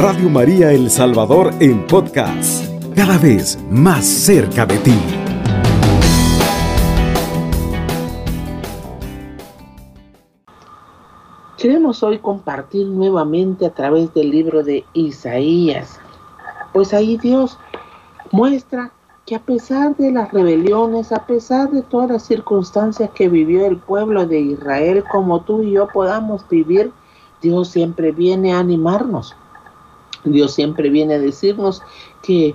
Radio María El Salvador en podcast, cada vez más cerca de ti. Queremos hoy compartir nuevamente a través del libro de Isaías, pues ahí Dios muestra que a pesar de las rebeliones, a pesar de todas las circunstancias que vivió el pueblo de Israel, como tú y yo podamos vivir, Dios siempre viene a animarnos. Dios siempre viene a decirnos que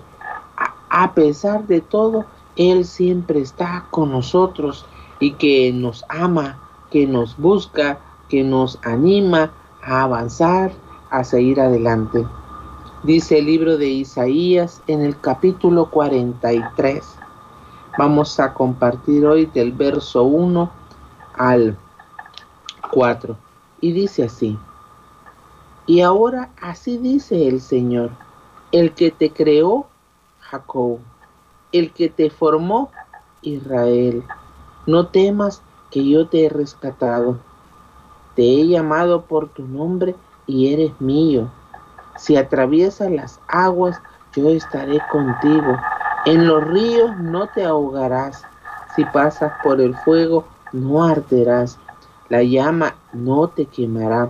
a pesar de todo, Él siempre está con nosotros y que nos ama, que nos busca, que nos anima a avanzar, a seguir adelante. Dice el libro de Isaías en el capítulo 43. Vamos a compartir hoy del verso 1 al 4. Y dice así. Y ahora así dice el Señor, el que te creó, Jacob, el que te formó, Israel. No temas que yo te he rescatado. Te he llamado por tu nombre y eres mío si atraviesas las aguas, yo estaré contigo. En los ríos no te ahogarás. Si pasas por el fuego, no arderás. La llama no te quemará,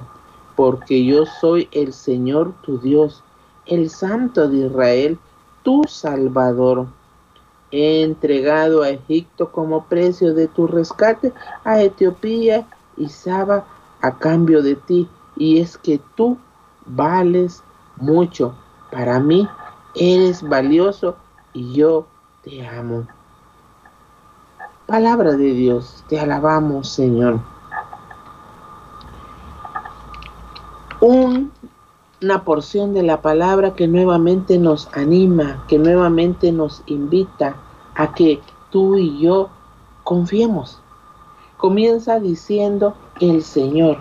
porque yo soy el Señor tu Dios, el Santo de Israel, tu Salvador. He entregado a Egipto como precio de tu rescate a Etiopía y Saba a cambio de ti, y es que tú vales mucho. Para mí eres valioso y yo te amo. Palabra de Dios, te alabamos Señor. Una porción de la palabra que nuevamente nos anima, que nuevamente nos invita a que tú y yo confiemos. Comienza diciendo el Señor.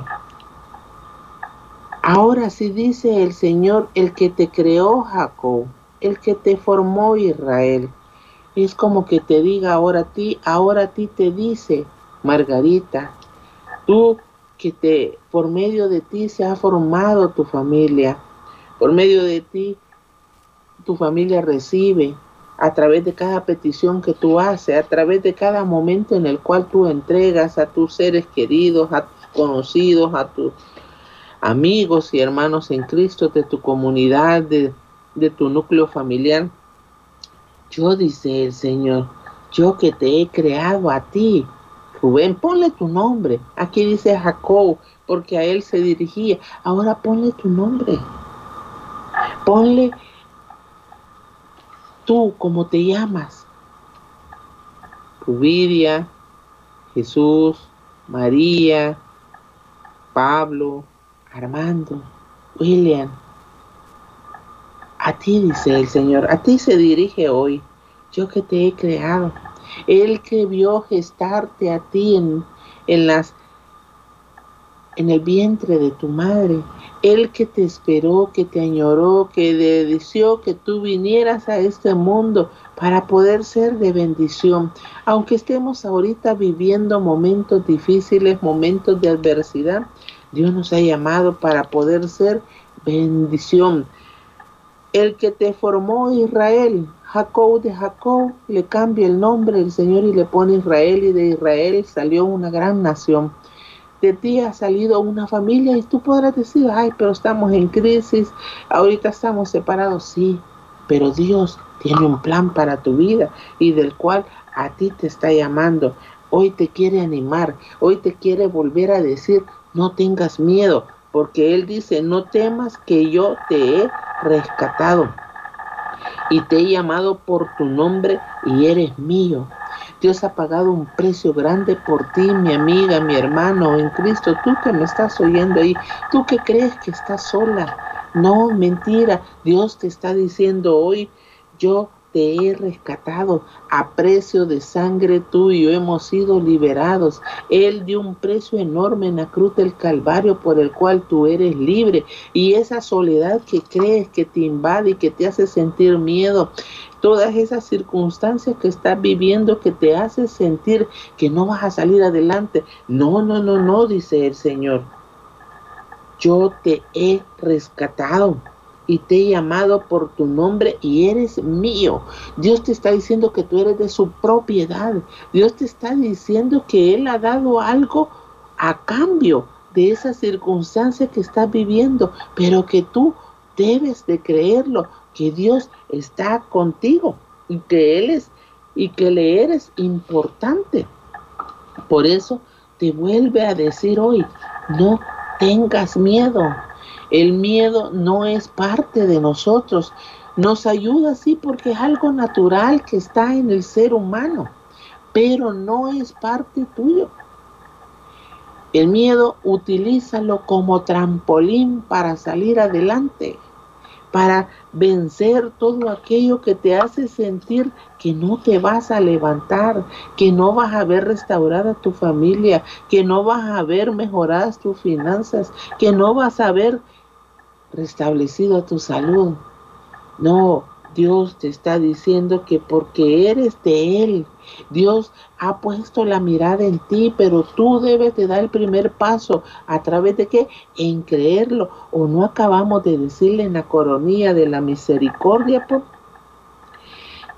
Ahora sí dice el Señor, el que te creó Jacob, el que te formó Israel. Es como que te diga ahora a ti, ahora a ti te dice, Margarita, tú que te, por medio de ti se ha formado tu familia, por medio de ti tu familia recibe a través de cada petición que tú haces, a través de cada momento en el cual tú entregas a tus seres queridos, a tus conocidos, a tus amigos y hermanos en Cristo de tu comunidad, de, tu núcleo familiar. Yo, dice el Señor, yo que te he creado a ti, Rubén, ponle tu nombre. Aquí dice Jacob, porque a él se dirigía. Ahora ponle tu nombre. Ponle tú como te llamas. Rubidia, Jesús, María, Pablo, Armando, William, a ti dice el Señor, a ti se dirige hoy, yo que te he creado, Él que vio gestarte a ti en, en las en el vientre de tu madre, Él que te esperó, que te añoró, que deseó que tú vinieras a este mundo para poder ser de bendición. Aunque estemos ahorita viviendo momentos difíciles, momentos de adversidad, Dios nos ha llamado para poder ser bendición. El que te formó Israel, Jacob de Jacob, le cambia el nombre del Señor y le pone Israel y de Israel salió una gran nación. De ti ha salido una familia y tú podrás decir, ay, pero estamos en crisis, ahorita estamos separados, sí, pero Dios tiene un plan para tu vida y del cual a ti te está llamando. Hoy te quiere animar, hoy te quiere volver a decir, no tengas miedo, porque Él dice, no temas que yo te he rescatado y te he llamado por tu nombre y eres mío. Dios ha pagado un precio grande por ti, mi amiga, mi hermano en Cristo. Tú que me estás oyendo ahí, tú que crees que estás sola. No, mentira. Dios te está diciendo hoy, yo te he rescatado. A precio de sangre tuyo hemos sido liberados. Él dio un precio enorme en la cruz del Calvario por el cual tú eres libre. Y esa soledad que crees que te invade y que te hace sentir miedo, todas esas circunstancias que estás viviendo que te hace sentir que no vas a salir adelante. No, no, no, no, dice el Señor. Yo te he rescatado y te he llamado por tu nombre y eres mío. Dios te está diciendo que tú eres de su propiedad. Dios te está diciendo que Él ha dado algo a cambio de esa circunstancia que estás viviendo, pero que tú debes de creerlo, que Dios está contigo y que Él es y que le eres importante. Por eso te vuelve a decir hoy, no tengas miedo. El miedo no es parte de nosotros. Nos ayuda sí porque es algo natural que está en el ser humano, pero no es parte tuyo. El miedo utilízalo como trampolín para salir adelante para vencer todo aquello que te hace sentir que no te vas a levantar, que no vas a ver restaurada tu familia, que no vas a ver mejoradas tus finanzas, que no vas a ver restablecido tu salud. No, Dios te está diciendo que porque eres de Él, Dios ha puesto la mirada en ti, pero tú debes de dar el primer paso. ¿A través de qué? En creerlo. ¿O no acabamos de decirle en la coronilla de la misericordia? Pues,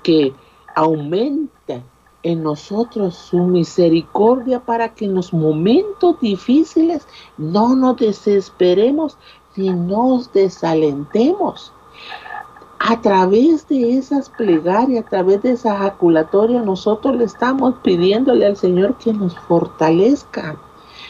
que aumenta en nosotros su misericordia para que en los momentos difíciles no nos desesperemos ni nos desalentemos a través de esas plegarias, a través de esa ejaculatoria, nosotros le estamos pidiéndole al Señor que nos fortalezca.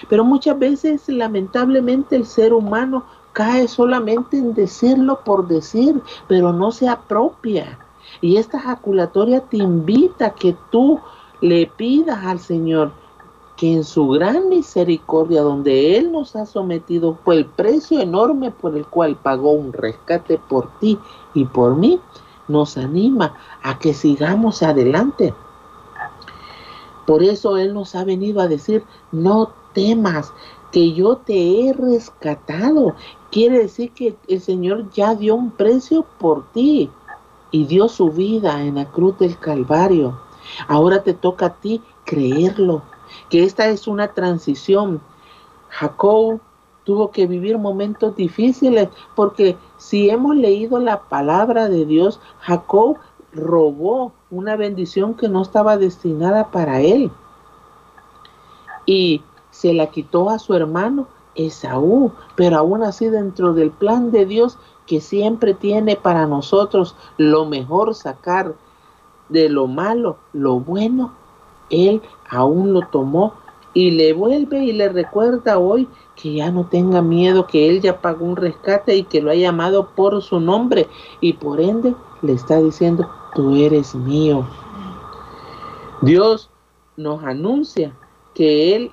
Pero muchas veces, lamentablemente, el ser humano cae solamente en decirlo por decir, pero no se apropia. Y esta ejaculatoria te invita a que tú le pidas al Señor que en su gran misericordia, donde Él nos ha sometido, fue el precio enorme por el cual pagó un rescate por ti y por mí, nos anima a que sigamos adelante. Por eso Él nos ha venido a decir, no temas, que yo te he rescatado. Quiere decir que el Señor ya dio un precio por ti y dio su vida en la cruz del Calvario. Ahora te toca a ti creerlo, que esta es una transición. Jacob tuvo que vivir momentos difíciles porque si hemos leído la palabra de Dios, Jacob robó una bendición que no estaba destinada para él y se la quitó a su hermano Esaú, pero aún así dentro del plan de Dios que siempre tiene para nosotros lo mejor sacar de lo malo, lo bueno, él aún lo tomó y le vuelve y le recuerda hoy que ya no tenga miedo, que él ya pagó un rescate y que lo ha llamado por su nombre y por ende le está diciendo, tú eres mío. Dios nos anuncia que Él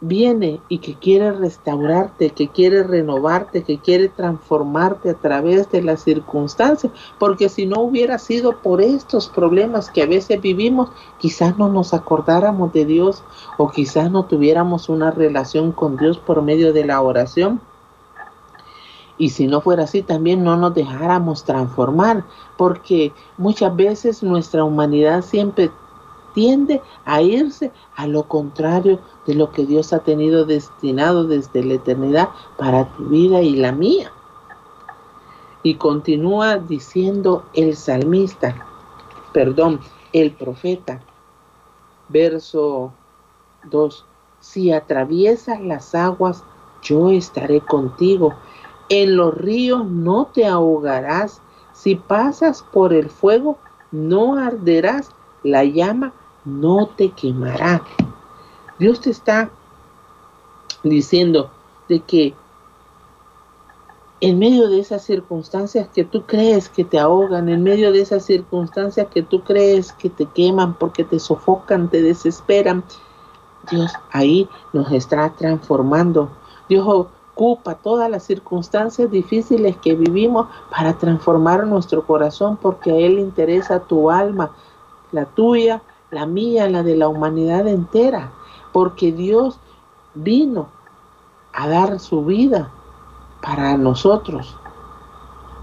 viene y que quiere restaurarte, que quiere renovarte, que quiere transformarte a través de las circunstancias, porque si no hubiera sido por estos problemas que a veces vivimos, quizás no nos acordáramos de Dios o quizás no tuviéramos una relación con Dios por medio de la oración. Y si no fuera así, también no nos dejáramos transformar, porque muchas veces nuestra humanidad siempre tiende a irse a lo contrario de lo que Dios ha tenido destinado desde la eternidad para tu vida y la mía. Y continúa diciendo el salmista, perdón, el profeta, verso 2, si atraviesas las aguas, yo estaré contigo. En los ríos no te ahogarás. Si pasas por el fuego, no arderás. La llama no te quemará. Dios te está diciendo de que en medio de esas circunstancias que tú crees que te ahogan, en medio de esas circunstancias que tú crees que te queman porque te sofocan, te desesperan, Dios ahí nos está transformando. Dios ocupa todas las circunstancias difíciles que vivimos para transformar nuestro corazón porque a Él interesa tu alma, la tuya la mía, la de la humanidad entera, porque Dios vino a dar su vida para nosotros.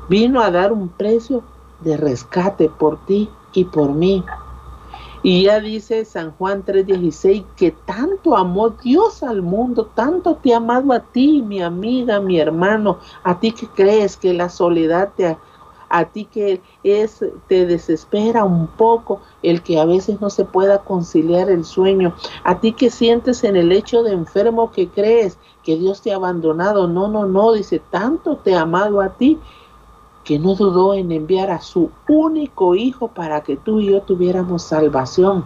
Vino a dar un precio de rescate por ti y por mí. Y ya dice San Juan 3:16 que tanto amó Dios al mundo, tanto te ha amado a ti, mi amiga, mi hermano, a ti que crees que la soledad te a ti que es te desespera un poco el que a veces no se pueda conciliar el sueño, a ti que sientes en el hecho de enfermo que crees que Dios te ha abandonado, no, no, no, dice, tanto te ha amado a ti que no dudó en enviar a su único hijo para que tú y yo tuviéramos salvación.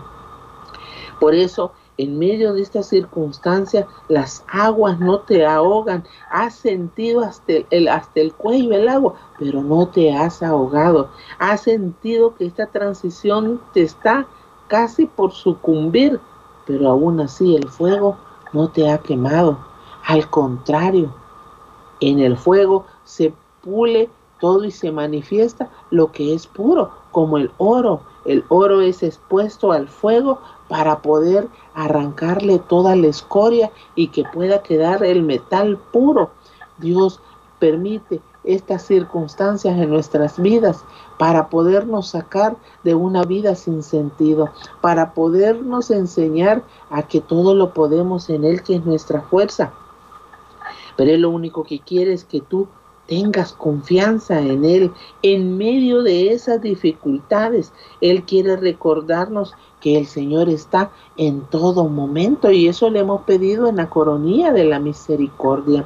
Por eso, en medio de esta circunstancia, las aguas no te ahogan. Has sentido hasta el, hasta el cuello el agua, pero no te has ahogado. Has sentido que esta transición te está casi por sucumbir, pero aún así el fuego no te ha quemado. Al contrario, en el fuego se pule todo y se manifiesta lo que es puro, como el oro. El oro es expuesto al fuego para poder arrancarle toda la escoria y que pueda quedar el metal puro. Dios permite estas circunstancias en nuestras vidas para podernos sacar de una vida sin sentido, para podernos enseñar a que todo lo podemos en Él, que es nuestra fuerza. Pero Él lo único que quiere es que tú tengas confianza en Él en medio de esas dificultades. Él quiere recordarnos que el Señor está en todo momento y eso le hemos pedido en la coronía de la misericordia.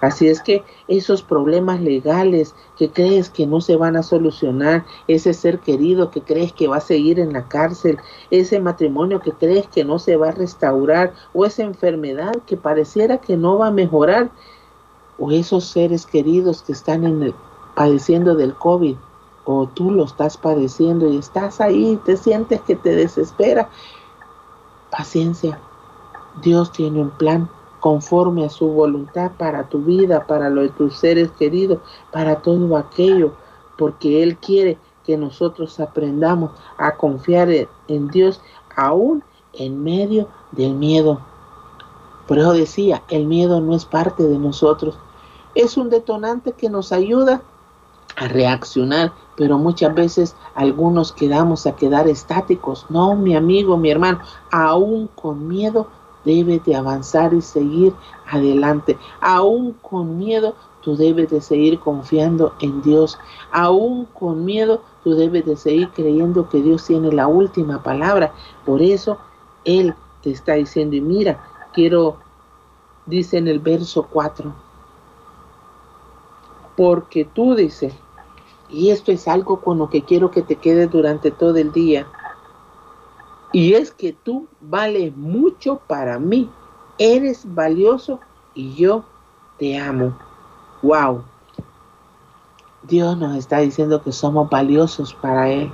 Así es que esos problemas legales que crees que no se van a solucionar, ese ser querido que crees que va a seguir en la cárcel, ese matrimonio que crees que no se va a restaurar o esa enfermedad que pareciera que no va a mejorar, o esos seres queridos que están en el, padeciendo del COVID, o tú lo estás padeciendo y estás ahí, te sientes que te desespera, paciencia. Dios tiene un plan conforme a su voluntad para tu vida, para lo de tus seres queridos, para todo aquello, porque Él quiere que nosotros aprendamos a confiar en Dios aún en medio del miedo. Por eso decía, el miedo no es parte de nosotros, es un detonante que nos ayuda a reaccionar, pero muchas veces algunos quedamos a quedar estáticos. No, mi amigo, mi hermano, aún con miedo debes de avanzar y seguir adelante. Aún con miedo tú debes de seguir confiando en Dios. Aún con miedo tú debes de seguir creyendo que Dios tiene la última palabra. Por eso Él te está diciendo, y mira, quiero, dice en el verso 4, porque tú dices, y esto es algo con lo que quiero que te quedes durante todo el día, y es que tú vales mucho para mí, eres valioso y yo te amo. Wow. Dios nos está diciendo que somos valiosos para Él.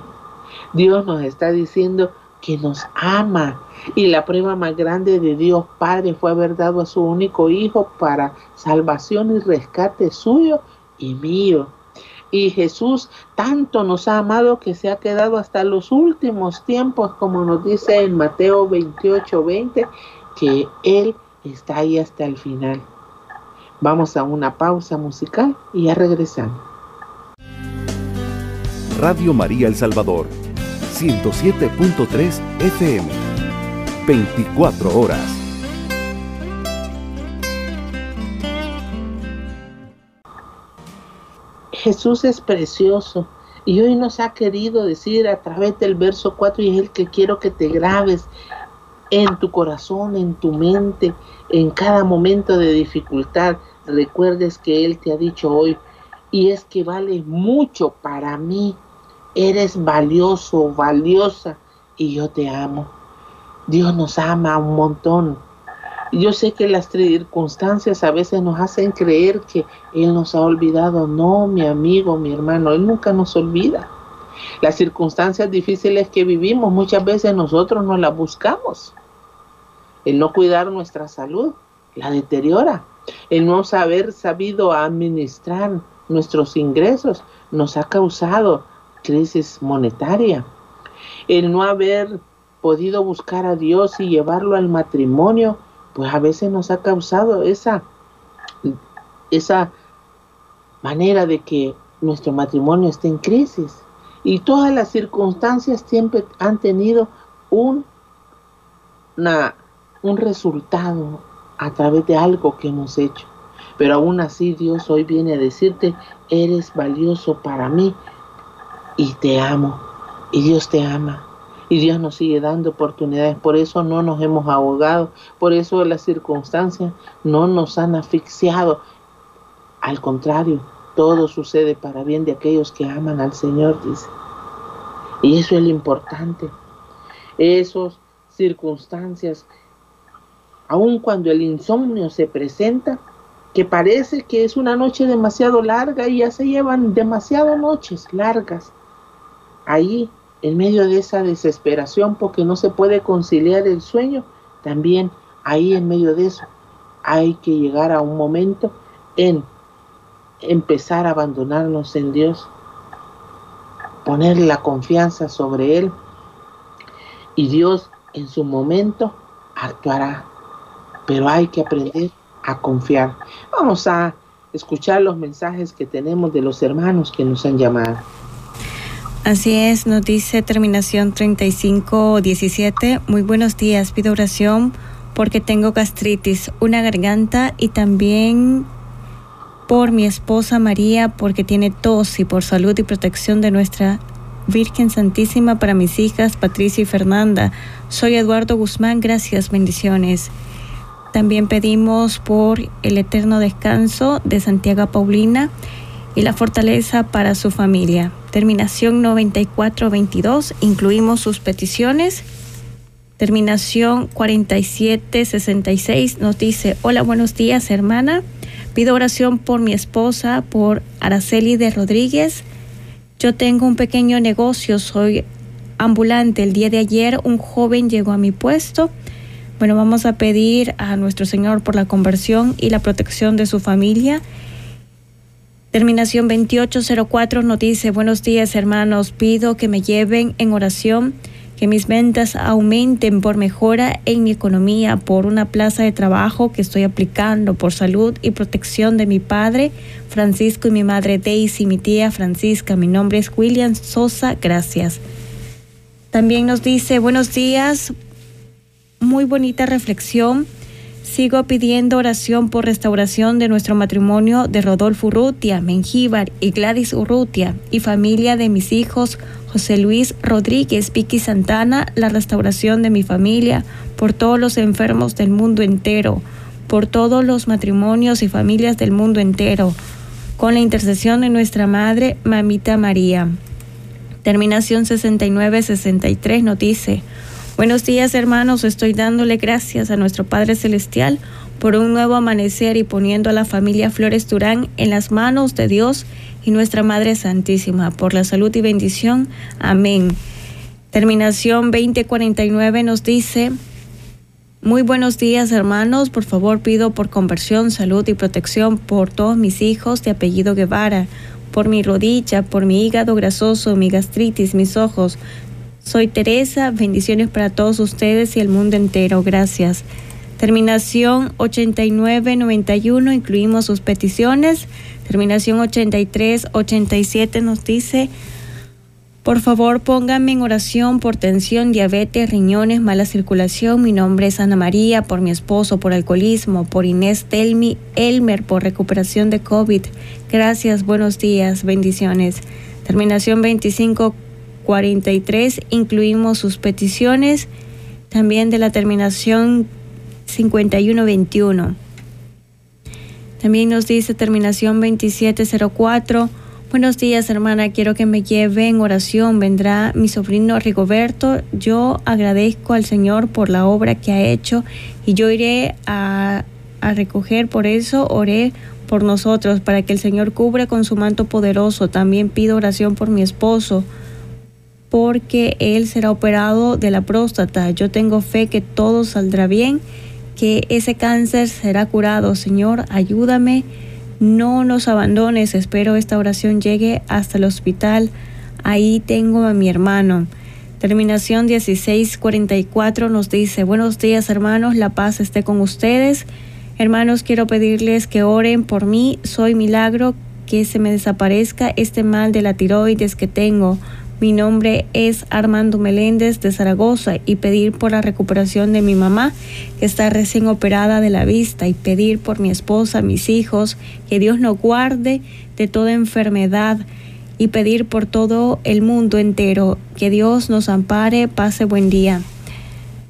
Dios nos está diciendo que nos ama. Y la prueba más grande de Dios Padre fue haber dado a su único Hijo para salvación y rescate suyo y mío. Y Jesús tanto nos ha amado que se ha quedado hasta los últimos tiempos, como nos dice en Mateo 28, 20, que Él está ahí hasta el final. Vamos a una pausa musical y ya regresamos. Radio María El Salvador, 107.3 FM, 24 horas. Jesús es precioso y hoy nos ha querido decir a través del verso 4 y es el que quiero que te grabes en tu corazón, en tu mente, en cada momento de dificultad. Recuerdes que Él te ha dicho hoy y es que vale mucho para mí. Eres valioso, valiosa y yo te amo. Dios nos ama un montón. Yo sé que las circunstancias a veces nos hacen creer que Él nos ha olvidado. No, mi amigo, mi hermano, Él nunca nos olvida. Las circunstancias difíciles que vivimos muchas veces nosotros no las buscamos. El no cuidar nuestra salud la deteriora. El no saber sabido administrar nuestros ingresos nos ha causado crisis monetaria. El no haber podido buscar a Dios y llevarlo al matrimonio pues a veces nos ha causado esa, esa manera de que nuestro matrimonio esté en crisis. Y todas las circunstancias siempre han tenido un, un resultado a través de algo que hemos hecho. Pero aún así Dios hoy viene a decirte, eres valioso para mí y te amo. Y Dios te ama. Y Dios nos sigue dando oportunidades. Por eso no nos hemos ahogado. Por eso las circunstancias no nos han asfixiado. Al contrario, todo sucede para bien de aquellos que aman al Señor, dice. Y eso es lo importante. Esas circunstancias, aun cuando el insomnio se presenta, que parece que es una noche demasiado larga y ya se llevan demasiadas noches largas. Ahí, en medio de esa desesperación porque no se puede conciliar el sueño, también ahí en medio de eso hay que llegar a un momento en empezar a abandonarnos en Dios, poner la confianza sobre Él y Dios en su momento actuará. Pero hay que aprender a confiar. Vamos a escuchar los mensajes que tenemos de los hermanos que nos han llamado. Así es, nos dice terminación 3517. Muy buenos días, pido oración porque tengo gastritis, una garganta y también por mi esposa María porque tiene tos y por salud y protección de nuestra Virgen Santísima para mis hijas Patricia y Fernanda. Soy Eduardo Guzmán, gracias, bendiciones. También pedimos por el eterno descanso de Santiago Paulina y la fortaleza para su familia. Terminación 9422, incluimos sus peticiones. Terminación 4766 nos dice, hola, buenos días hermana. Pido oración por mi esposa, por Araceli de Rodríguez. Yo tengo un pequeño negocio, soy ambulante. El día de ayer un joven llegó a mi puesto. Bueno, vamos a pedir a nuestro Señor por la conversión y la protección de su familia. Terminación 2804 nos dice, buenos días hermanos, pido que me lleven en oración que mis ventas aumenten por mejora en mi economía, por una plaza de trabajo que estoy aplicando, por salud y protección de mi padre Francisco y mi madre Daisy, mi tía Francisca. Mi nombre es William Sosa, gracias. También nos dice, buenos días, muy bonita reflexión. Sigo pidiendo oración por restauración de nuestro matrimonio de Rodolfo Urrutia, Mengíbar y Gladys Urrutia y familia de mis hijos José Luis Rodríguez, Vicky Santana, la restauración de mi familia, por todos los enfermos del mundo entero, por todos los matrimonios y familias del mundo entero, con la intercesión de nuestra Madre, Mamita María. Terminación 6963 nos dice, Buenos días hermanos, estoy dándole gracias a nuestro Padre Celestial por un nuevo amanecer y poniendo a la familia Flores Durán en las manos de Dios y nuestra Madre Santísima, por la salud y bendición. Amén. Terminación 2049 nos dice, muy buenos días hermanos, por favor pido por conversión, salud y protección por todos mis hijos de apellido Guevara, por mi rodilla, por mi hígado grasoso, mi gastritis, mis ojos. Soy Teresa, bendiciones para todos ustedes y el mundo entero, gracias. Terminación 8991, incluimos sus peticiones. Terminación 8387 nos dice, por favor pónganme en oración por tensión, diabetes, riñones, mala circulación. Mi nombre es Ana María, por mi esposo, por alcoholismo, por Inés Telmi Elmer, por recuperación de COVID. Gracias, buenos días, bendiciones. Terminación 2543, incluimos sus peticiones. También de la terminación 5121. También nos dice terminación 2704. Buenos días, hermana. Quiero que me lleve en oración. Vendrá mi sobrino Rigoberto. Yo agradezco al Señor por la obra que ha hecho y yo iré a, a recoger. Por eso oré por nosotros, para que el Señor cubra con su manto poderoso. También pido oración por mi esposo, porque él será operado de la próstata. Yo tengo fe que todo saldrá bien que ese cáncer será curado. Señor, ayúdame, no nos abandones. Espero esta oración llegue hasta el hospital. Ahí tengo a mi hermano. Terminación 1644 nos dice, buenos días hermanos, la paz esté con ustedes. Hermanos, quiero pedirles que oren por mí. Soy milagro que se me desaparezca este mal de la tiroides que tengo. Mi nombre es Armando Meléndez de Zaragoza y pedir por la recuperación de mi mamá que está recién operada de la vista y pedir por mi esposa, mis hijos, que Dios nos guarde de toda enfermedad y pedir por todo el mundo entero que Dios nos ampare, pase buen día.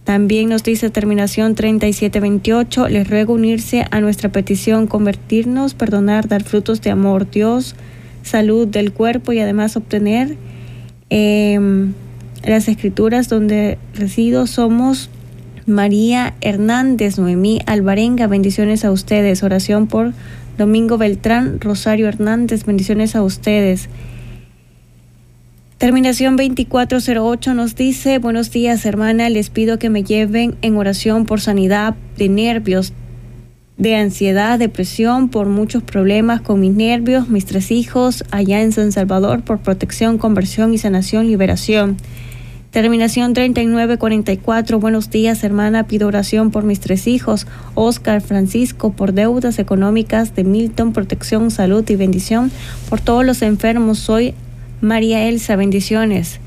También nos dice terminación 3728, les ruego unirse a nuestra petición, convertirnos, perdonar, dar frutos de amor, Dios, salud del cuerpo y además obtener eh, las escrituras donde resido somos María Hernández, Noemí Alvarenga, bendiciones a ustedes. Oración por Domingo Beltrán, Rosario Hernández, bendiciones a ustedes. Terminación 2408 nos dice, buenos días hermana, les pido que me lleven en oración por sanidad de nervios, de ansiedad, depresión, por muchos problemas con mis nervios, mis tres hijos allá en San Salvador, por protección, conversión y sanación, liberación. Terminación 3944. Buenos días, hermana. Pido oración por mis tres hijos, Oscar, Francisco, por deudas económicas de Milton, protección, salud y bendición. Por todos los enfermos, soy María Elsa. Bendiciones.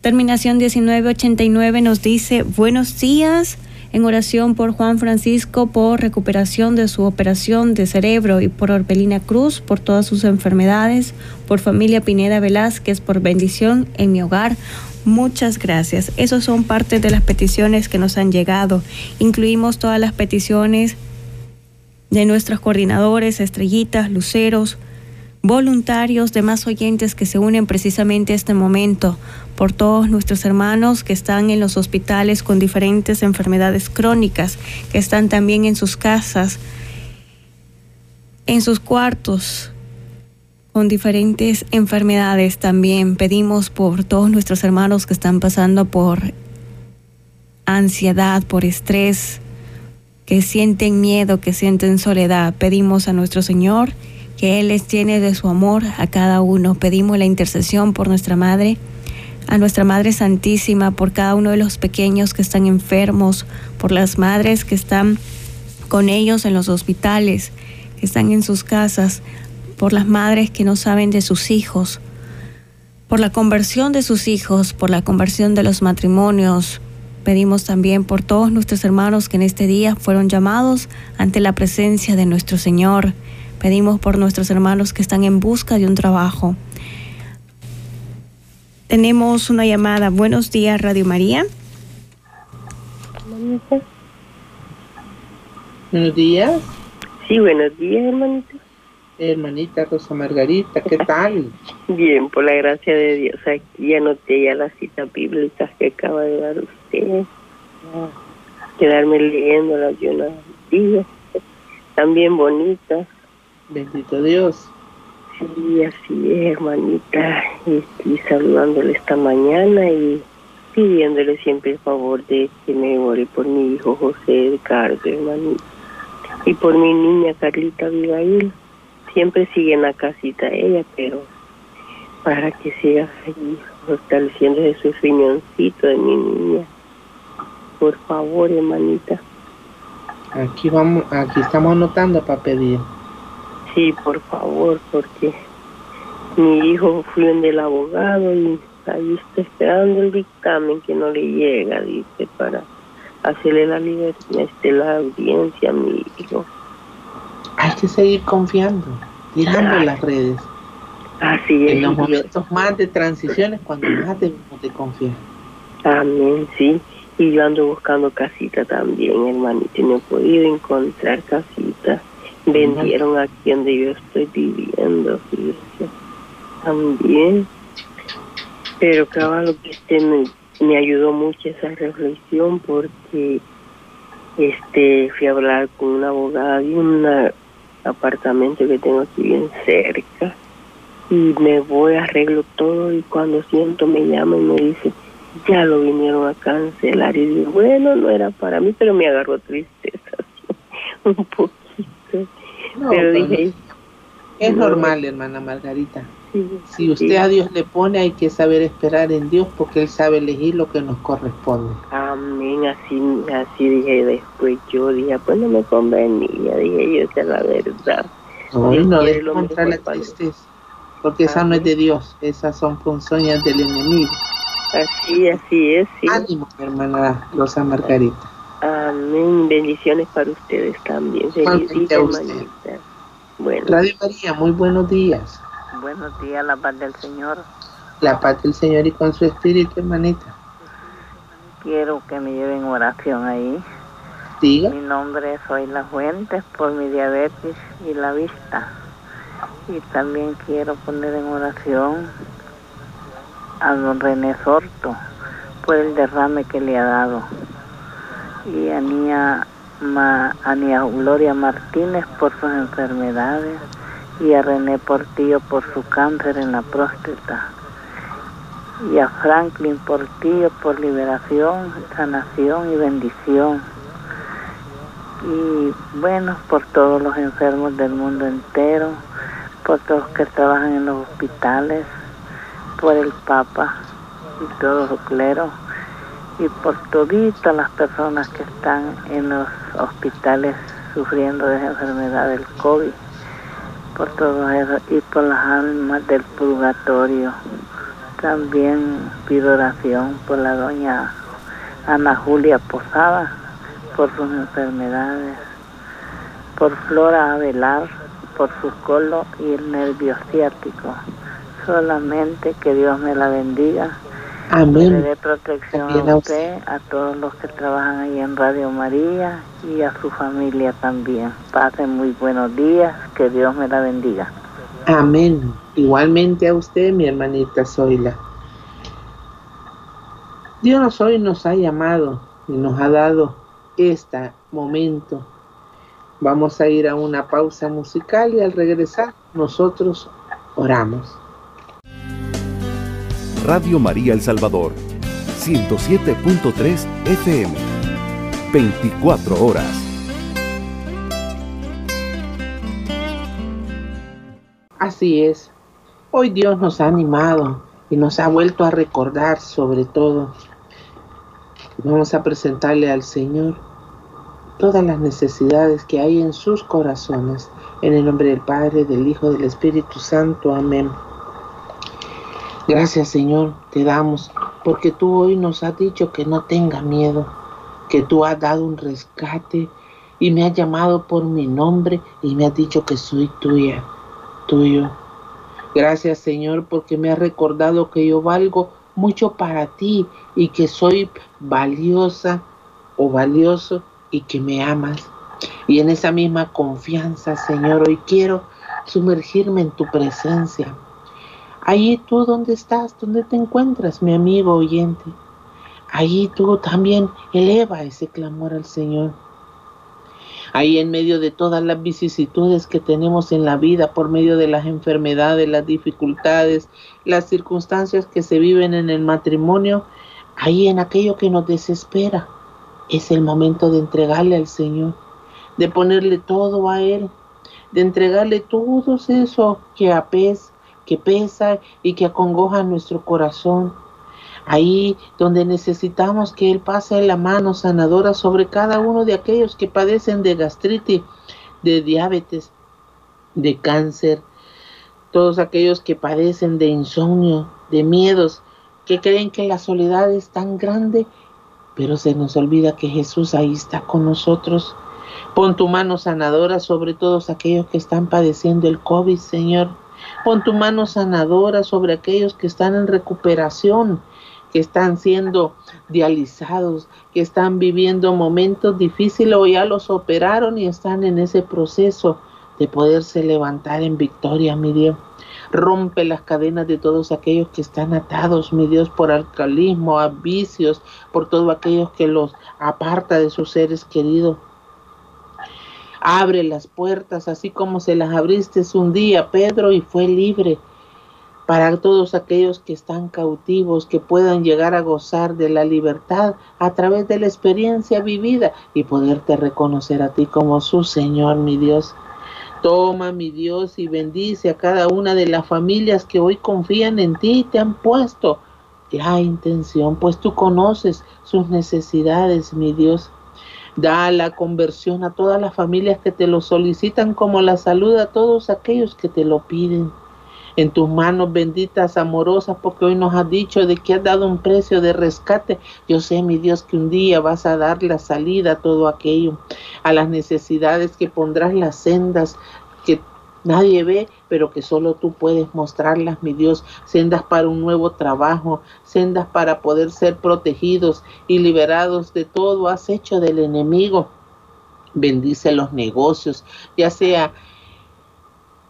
Terminación 1989 nos dice, buenos días en oración por Juan Francisco por recuperación de su operación de cerebro y por Orbelina Cruz por todas sus enfermedades, por familia Pineda Velázquez por bendición en mi hogar. Muchas gracias. Esas son parte de las peticiones que nos han llegado. Incluimos todas las peticiones de nuestros coordinadores, estrellitas, luceros, voluntarios, demás oyentes que se unen precisamente a este momento, por todos nuestros hermanos que están en los hospitales con diferentes enfermedades crónicas, que están también en sus casas, en sus cuartos, con diferentes enfermedades también. Pedimos por todos nuestros hermanos que están pasando por ansiedad, por estrés, que sienten miedo, que sienten soledad. Pedimos a nuestro Señor que Él les tiene de su amor a cada uno. Pedimos la intercesión por nuestra Madre, a nuestra Madre Santísima, por cada uno de los pequeños que están enfermos, por las madres que están con ellos en los hospitales, que están en sus casas, por las madres que no saben de sus hijos, por la conversión de sus hijos, por la conversión de los matrimonios. Pedimos también por todos nuestros hermanos que en este día fueron llamados ante la presencia de nuestro Señor Pedimos por nuestros hermanos que están en busca de un trabajo. Tenemos una llamada. Buenos días, Radio María. Buenos días. Sí, buenos días, hermanita. Hermanita Rosa Margarita, ¿qué tal? Bien, por la gracia de Dios. Aquí anoté ya las citas bíblicas que acaba de dar usted. Quedarme leyéndolas yo unos días. También bonitas. Bendito Dios. Sí, así es, hermanita. Estoy saludándole esta mañana y pidiéndole siempre el favor de que me ore por mi hijo José Edgardo, hermanita. Y por mi niña Carlita Abigail. Siempre sigue en la casita ella, pero para que siga ahí fortaleciendo su riñoncito de mi niña. Por favor, hermanita. Aquí vamos, aquí estamos anotando para pedir. Sí, por favor, porque mi hijo fue en del abogado y ahí está esperando el dictamen que no le llega, dice, para hacerle la libertad, este, la audiencia a mi hijo. Hay que seguir confiando, tirando las redes. Así es. En los momentos más de transiciones, cuando más debemos de confiar. Amén, sí. Y yo ando buscando casita también, hermanito, y no he podido encontrar casita vendieron aquí donde yo estoy viviendo, también. Pero claro que este me, me, ayudó mucho esa reflexión porque este fui a hablar con una abogada de un apartamento que tengo aquí bien cerca y me voy, arreglo todo y cuando siento me llama y me dice, ya lo vinieron a cancelar y digo, bueno, no era para mí, pero me agarró tristeza un poco pero dije, es normal, hermana Margarita. si usted a Dios le pone, hay que saber esperar en Dios porque Él sabe elegir lo que nos corresponde. Amén, así, así dije después. Yo dije, pues no me convenía, dije yo, esa es la verdad. no, no contra la tristeza. porque esa no es de Dios, esas son ponzoñas del enemigo. Así, así es. Sí. Ánimo, hermana Rosa Margarita. Amén. Bendiciones para ustedes también. Feliz día, hermanita. Bueno. Radio María, muy buenos días. Buenos días, la paz del Señor. La paz del Señor y con su espíritu, hermanita. Quiero que me lleven oración ahí. Diga. Mi nombre es Soy La Fuentes por mi diabetes y la vista. Y también quiero poner en oración a don René Sorto por el derrame que le ha dado. Y a Nia, a Gloria Martínez por sus enfermedades y a René Portillo por su cáncer en la próstata y a Franklin Portillo por liberación, sanación y bendición. Y bueno, por todos los enfermos del mundo entero, por todos los que trabajan en los hospitales, por el Papa y todos los cleros, y por todas las personas que están en los hospitales sufriendo de esa enfermedad del COVID, por todo eso, y por las almas del purgatorio. También pido oración por la doña Ana Julia Posada, por sus enfermedades, por Flora Avelar, por su colon y el nervio ciático. Solamente que Dios me la bendiga. Amén. le dé protección a usted, a todos los que trabajan ahí en Radio María y a su familia también. Pasen muy buenos días, que Dios me la bendiga. Amén. Igualmente a usted, mi hermanita Zoila. Dios hoy nos ha llamado y nos ha dado este momento. Vamos a ir a una pausa musical y al regresar nosotros oramos. Radio María El Salvador, 107.3 FM, 24 horas. Así es. Hoy Dios nos ha animado y nos ha vuelto a recordar sobre todo. Vamos a presentarle al Señor todas las necesidades que hay en sus corazones. En el nombre del Padre, del Hijo, del Espíritu Santo. Amén. Gracias Señor, te damos, porque tú hoy nos has dicho que no tenga miedo, que tú has dado un rescate y me has llamado por mi nombre y me has dicho que soy tuya tuyo. Gracias Señor porque me has recordado que yo valgo mucho para ti y que soy valiosa o valioso y que me amas. Y en esa misma confianza, Señor, hoy quiero sumergirme en tu presencia. Allí tú donde estás, donde te encuentras, mi amigo oyente. Allí tú también eleva ese clamor al Señor ahí en medio de todas las vicisitudes que tenemos en la vida, por medio de las enfermedades, las dificultades, las circunstancias que se viven en el matrimonio, ahí en aquello que nos desespera, es el momento de entregarle al Señor, de ponerle todo a Él, de entregarle todo eso que apes, que pesa y que acongoja nuestro corazón ahí donde necesitamos que Él pase la mano sanadora sobre cada uno de aquellos que padecen de gastritis, de diabetes, de cáncer, todos aquellos que padecen de insomnio, de miedos, que creen que la soledad es tan grande, pero se nos olvida que Jesús ahí está con nosotros. Pon tu mano sanadora sobre todos aquellos que están padeciendo el COVID, Señor. Pon tu mano sanadora sobre aquellos que están en recuperación, que están siendo dializados, que están viviendo momentos difíciles o ya los operaron y están en ese proceso de poderse levantar en victoria, mi Dios. Rompe las cadenas de todos aquellos que están atados, mi Dios, por alcoholismo, a vicios, por todos aquellos que los aparta de sus seres queridos. Abre las puertas, así como se las abriste un día, Pedro, y fue libre para todos aquellos que están cautivos, que puedan llegar a gozar de la libertad a través de la experiencia vivida y poderte reconocer a ti como su Señor, mi Dios. Toma, mi Dios, y bendice a cada una de las familias que hoy confían en ti y te han puesto la intención, pues tú conoces sus necesidades, mi Dios. Da la conversión a todas las familias que te lo solicitan, como la salud a todos aquellos que te lo piden. en tus manos benditas, amorosas, porque hoy nos has dicho de que has dado un precio de rescate. Yo sé, mi Dios, que un día vas a dar la salida a todo aquello, a las necesidades que pondrás las sendas que nadie ve, pero que solo tú puedes mostrarlas, mi Dios, sendas para un nuevo trabajo, sendas para poder ser protegidos y liberados de todo has hecho del enemigo. Bendice los negocios, ya sea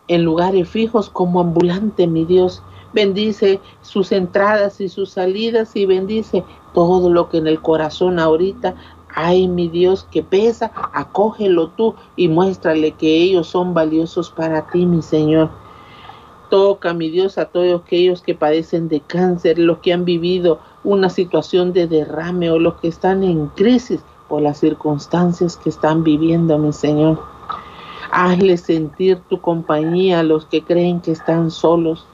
en lugares fijos como ambulante, mi Dios. Bendice sus entradas y sus salidas y bendice todo lo que en el corazón ahorita hay, mi Dios, que pesa, acógelo tú y muéstrale que ellos son valiosos para ti, mi Señor. Toca, mi Dios, a todos aquellos que padecen de cáncer, los que han vivido una situación de derrame o los que están en crisis por las circunstancias que están viviendo, mi Señor. Hazle sentir tu compañía a los que creen que están solos.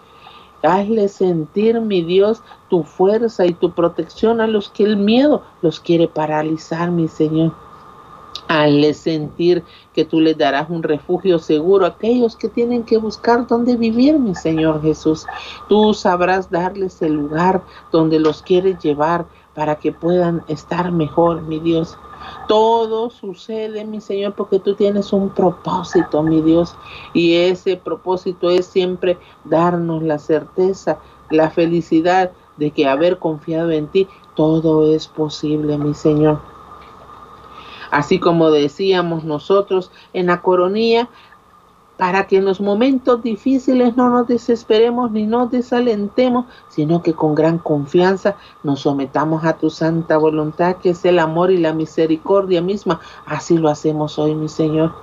Hazle sentir, mi Dios, tu fuerza y tu protección a los que el miedo los quiere paralizar, mi Señor. Hazle sentir que tú les darás un refugio seguro a aquellos que tienen que buscar dónde vivir, mi Señor Jesús. Tú sabrás darles el lugar donde los quieres llevar para que puedan estar mejor, mi Dios. Todo sucede, mi Señor, porque tú tienes un propósito, mi Dios. Y ese propósito es siempre darnos la certeza, la felicidad de que haber confiado en ti, todo es posible, mi Señor. Así como decíamos nosotros en la coronía, para que en los momentos difíciles no nos desesperemos ni nos desalentemos, sino que con gran confianza nos sometamos a tu santa voluntad, que es el amor y la misericordia misma. Así lo hacemos hoy, mi Señor.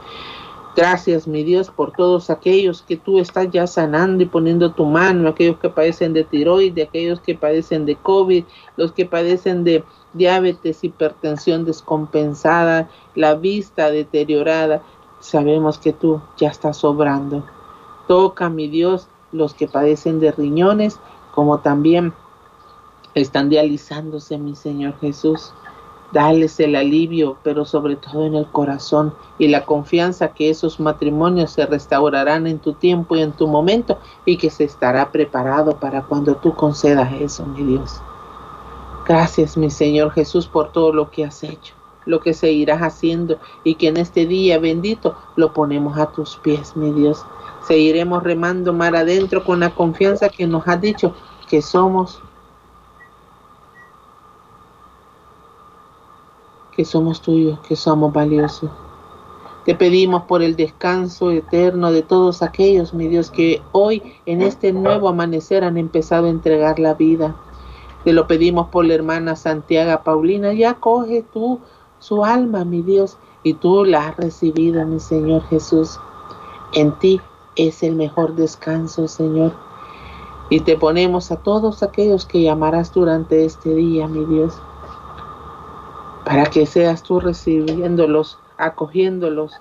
Gracias, mi Dios, por todos aquellos que tú estás ya sanando y poniendo tu mano, aquellos que padecen de tiroides, aquellos que padecen de COVID, los que padecen de diabetes, hipertensión descompensada, la vista deteriorada. Sabemos que tú ya estás sobrando. Toca, mi Dios, los que padecen de riñones, como también están dializándose, mi Señor Jesús. Dales el alivio, pero sobre todo en el corazón y la confianza que esos matrimonios se restaurarán en tu tiempo y en tu momento y que se estará preparado para cuando tú concedas eso, mi Dios. Gracias, mi Señor Jesús, por todo lo que has hecho lo que seguirás haciendo y que en este día bendito lo ponemos a tus pies, mi Dios. Seguiremos remando mar adentro con la confianza que nos has dicho que somos que somos tuyos, que somos valiosos. Te pedimos por el descanso eterno de todos aquellos, mi Dios, que hoy en este nuevo amanecer han empezado a entregar la vida. Te lo pedimos por la hermana Santiago Paulina. Ya coge tú su alma, mi Dios, y tú la has recibido, mi Señor Jesús. En ti es el mejor descanso, Señor. Y te ponemos a todos aquellos que llamarás durante este día, mi Dios, para que seas tú recibiéndolos, acogiéndolos.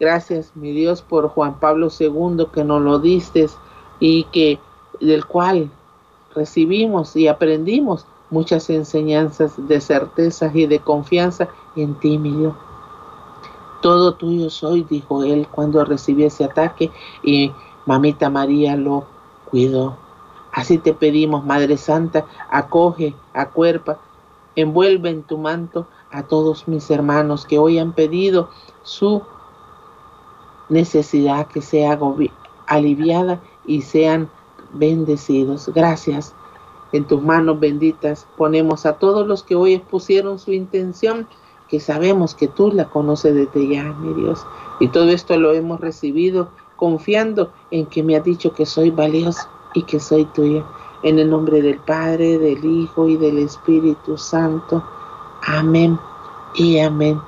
Gracias, mi Dios, por Juan Pablo II que nos lo diste y que del cual recibimos y aprendimos muchas enseñanzas de certeza y de confianza en ti, mi Dios. Todo tuyo soy, dijo él cuando recibió ese ataque y mamita María lo cuidó. Así te pedimos, Madre Santa, acoge, acuerpa, envuelve en tu manto a todos mis hermanos que hoy han pedido su necesidad que sea aliviada y sean bendecidos. Gracias en tus manos benditas ponemos a todos los que hoy expusieron su intención, que sabemos que tú la conoces desde ya, mi Dios. Y todo esto lo hemos recibido confiando en que me ha dicho que soy valioso y que soy tuya. En el nombre del Padre, del Hijo y del Espíritu Santo. Amén y amén.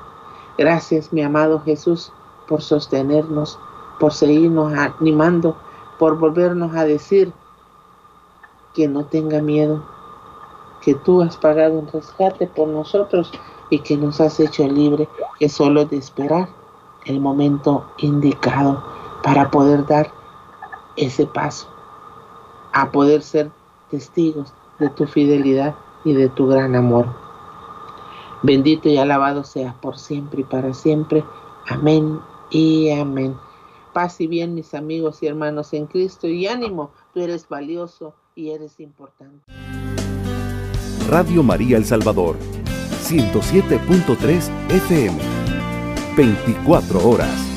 Gracias, mi amado Jesús, por sostenernos, por seguirnos animando, por volvernos a decir que no tenga miedo, que tú has pagado un rescate por nosotros y que nos has hecho libre, que solo de esperar el momento indicado para poder dar ese paso, a poder ser testigos de tu fidelidad y de tu gran amor. Bendito y alabado seas por siempre y para siempre. Amén y amén. Paz y bien, mis amigos y hermanos en Cristo, y ánimo, tú eres valioso y eres importante. Radio María El Salvador, 107.3 FM, 24 horas.